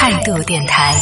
态度电台。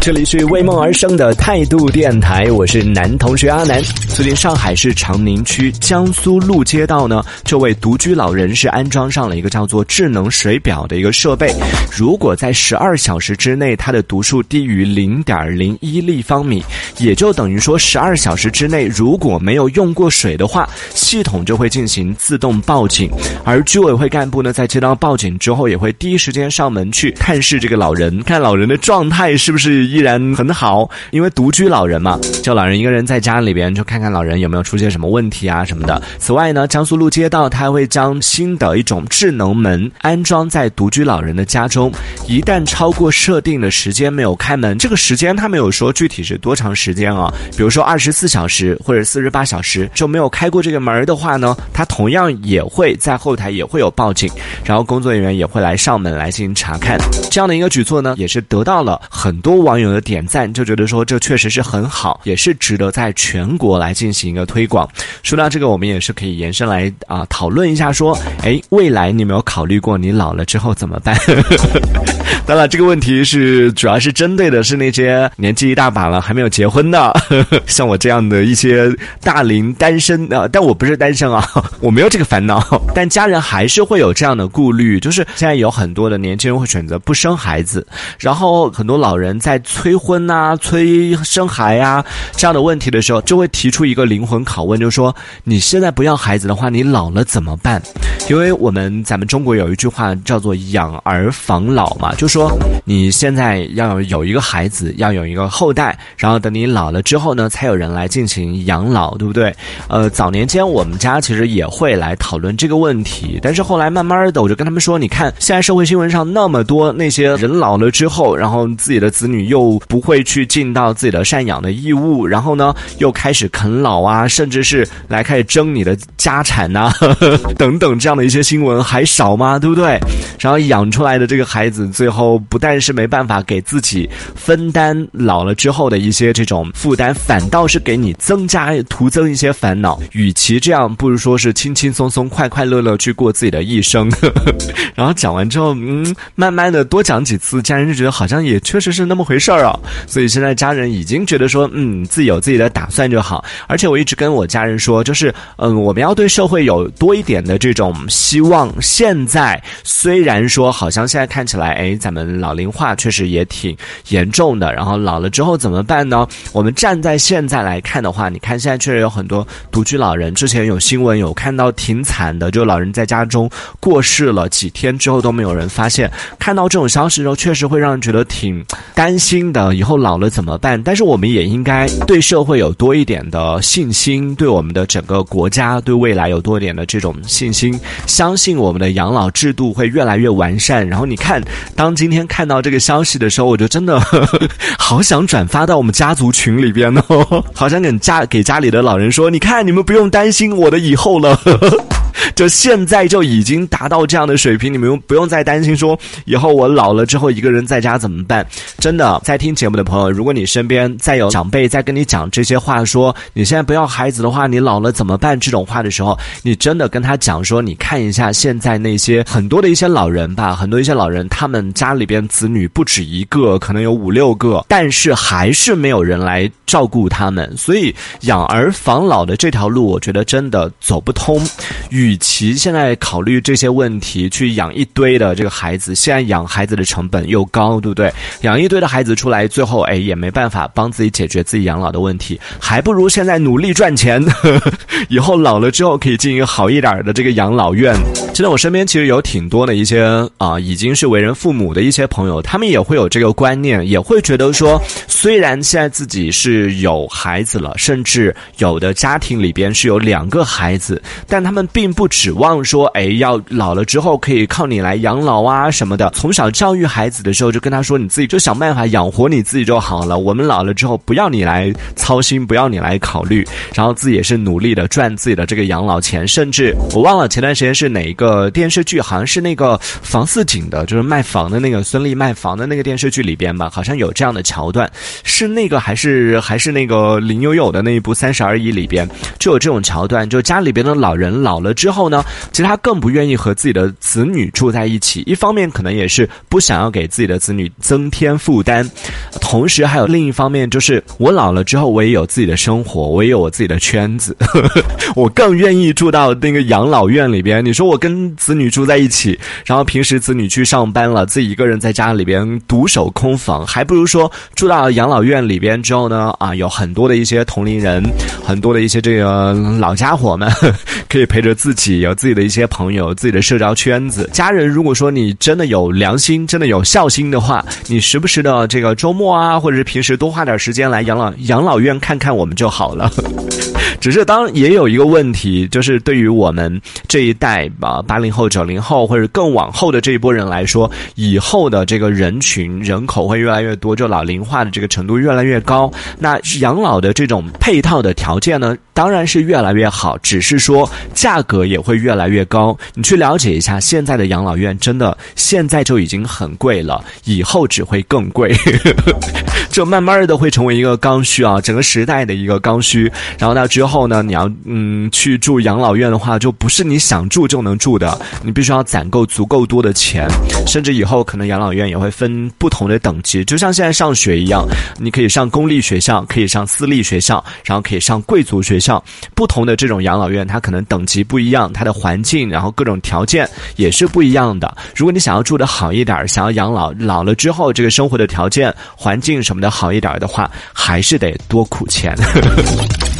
这里是为梦而生的态度电台，我是男同学阿南。最近上海市长宁区江苏路街道呢，这位独居老人是安装上了一个叫做智能水表的一个设备。如果在十二小时之内，它的读数低于零点零一立方米，也就等于说十二小时之内如果没有用过水的话，系统就会进行自动报警。而居委会干部呢，在接到报警之后，也会第一时间上门去探视这个老人，看老人的状态是不是依然很好。因为独居老人嘛，就老人一个人在家里边，就看看老人有没有出现什么问题啊什么的。此外呢，江苏路街道它还会将新的一种智能门安装在独居老人的家中，一旦超过设定的时间没有开门，这个时间他没有说具体是多长时间啊，比如说二十四小时或者四十八小时就没有开过这个门的话呢，他同样也会在后台也会有报警，然后工作人员也会来上门来进行查看。这样的一个举措呢，也是得到了很多网友的点赞，就觉得说这确实是很好，也是值得在全国来进行一个推广。说到这个，我们也是可以延伸来啊讨论一下，说，哎，未来你有没有考虑过你老了之后怎么办？当然，这个问题是主要是针对的是那些年纪一大把了还没有结婚的，像我这样的一些大龄单身啊，但我不是单身啊，我没有这个烦恼，但家人还是会有这样的顾虑，就是现在有很多的年轻人会选择不生孩子，然后很多老人在催婚啊、催生孩啊这样的问题的时候，就会提出一个灵魂拷问，就是说你现在不要孩子的话，你老了怎么办？因为我们咱们中国有一句话叫做“养儿防老”嘛，就说你现在要有一个孩子，要有一个后代，然后等你老了之后呢，才有人来进行养老，对不对？呃，早年间我们家其实也会来讨论这个问题，但是后来慢慢的，我就跟他们说，你看现在社会新闻上那么多那些人老了之后，然后自己的子女又不会去尽到自己的赡养的义务，然后呢又开始啃老啊，甚至是来开始争你的家产呐、等等这样的一些新闻还少吗？对不对？然后养出来的这个孩子，最后不但是没办法给自己分担老了之后的一些这种负担，反倒是给你增加徒增一些烦恼。与其这样，不如说是轻轻松松、快快乐乐去过自己的一生。然后讲完之后，嗯，慢慢的多讲几次，家人就觉得好像也确实是那么回事儿啊。所以现在家人已经觉得说，嗯，自己有自己的打算就好。而且我一直跟我家人说，就是嗯，我们要对社会有多一点的这种希望。现在虽然说好像现在看起来，哎，咱们老龄化确实也挺严重的。然后老了之后怎么办呢？我们站在现在来看的话，你看现在确实有很多独居老人。之前有新闻有看到挺惨的，就老人在家中过世了几天之后都没有人发现。看到这种消息的时候，确实会让人觉得挺担心的。以后老了怎么办？但是我们也应该对社会有多一点的信心，对我们的整个国家对未来有多一点的这种信心，相信我们的养老制度会越来越完善。然后你看，当今天看到这个消息的时候，我就真的呵 呵好想转发到我们家族群里边哦，好想给家给家里的老人说，你看你们不用担心我的以后了。呵呵 就现在就已经达到这样的水平，你们用不用再担心说以后我老了之后一个人在家怎么办？真的，在听节目的朋友，如果你身边再有长辈在跟你讲这些话，说你现在不要孩子的话，你老了怎么办？这种话的时候，你真的跟他讲说，你看一下现在那些很多的一些老人吧，很多一些老人，他们家里边子女不止一个，可能有五六个，但是还是没有人来照顾他们，所以养儿防老的这条路，我觉得真的走不通。与与其现在考虑这些问题，去养一堆的这个孩子，现在养孩子的成本又高，对不对？养一堆的孩子出来，最后哎也没办法帮自己解决自己养老的问题，还不如现在努力赚钱，呵 呵以后老了之后可以进一个好一点的这个养老院。现在，我身边其实有挺多的一些啊、已经是为人父母的一些朋友，他们也会有这个观念，也会觉得说，虽然现在自己是有孩子了，甚至有的家庭里边是有两个孩子，但他们并不指望说，哎，要老了之后可以靠你来养老啊什么的。从小教育孩子的时候，就跟他说，你自己就想办法养活你自己就好了。我们老了之后，不要你来操心，不要你来考虑，然后自己也是努力的赚自己的这个养老钱。甚至我忘了前段时间是哪一个。个电视剧，好像是那个房似锦的，就是卖房的那个孙俪卖房的那个电视剧里边吧，好像有这样的桥段，是那个还是还是那个林有有的那一部《三十而已》里边就有这种桥段，就家里边的老人老了之后呢，其实他更不愿意和自己的子女住在一起，一方面可能也是不想要给自己的子女增添负担，同时还有另一方面就是我老了之后，我也有自己的生活，我也有我自己的圈子，我更愿意住到那个养老院里边。你说我跟子女住在一起，然后平时子女去上班了，自己一个人在家里边独守空房，还不如说住到养老院里边之后呢，啊，有很多的一些同龄人，很多的一些这个老家伙们，可以陪着自己，有自己的一些朋友，自己的社交圈子。家人如果说你真的有良心，真的有孝心的话，你时不时的这个周末啊，或者是平时多花点时间来养老养老院看看我们就好了。只是当也有一个问题，就是对于我们这一代吧，八零后、九零后或者更往后的这一波人来说，以后的这个人群人口会越来越多，就老龄化的这个程度越来越高。那养老的这种配套的条件呢，当然是越来越好，只是说价格也会越来越高。你去了解一下，现在的养老院真的现在就已经很贵了，以后只会更贵。就慢慢的会成为一个刚需啊，整个时代的一个刚需。然后呢之后呢，你要嗯去住养老院的话，就不是你想住就能住的，你必须要攒够足够多的钱，甚至以后可能养老院也会分不同的等级，就像现在上学一样，你可以上公立学校，可以上私立学校，然后可以上贵族学校，不同的这种养老院，它可能等级不一样，它的环境，然后各种条件也是不一样的。如果你想要住的好一点，想要养老老了之后这个生活的条件、环境什么的好一点的话，还是得多苦钱。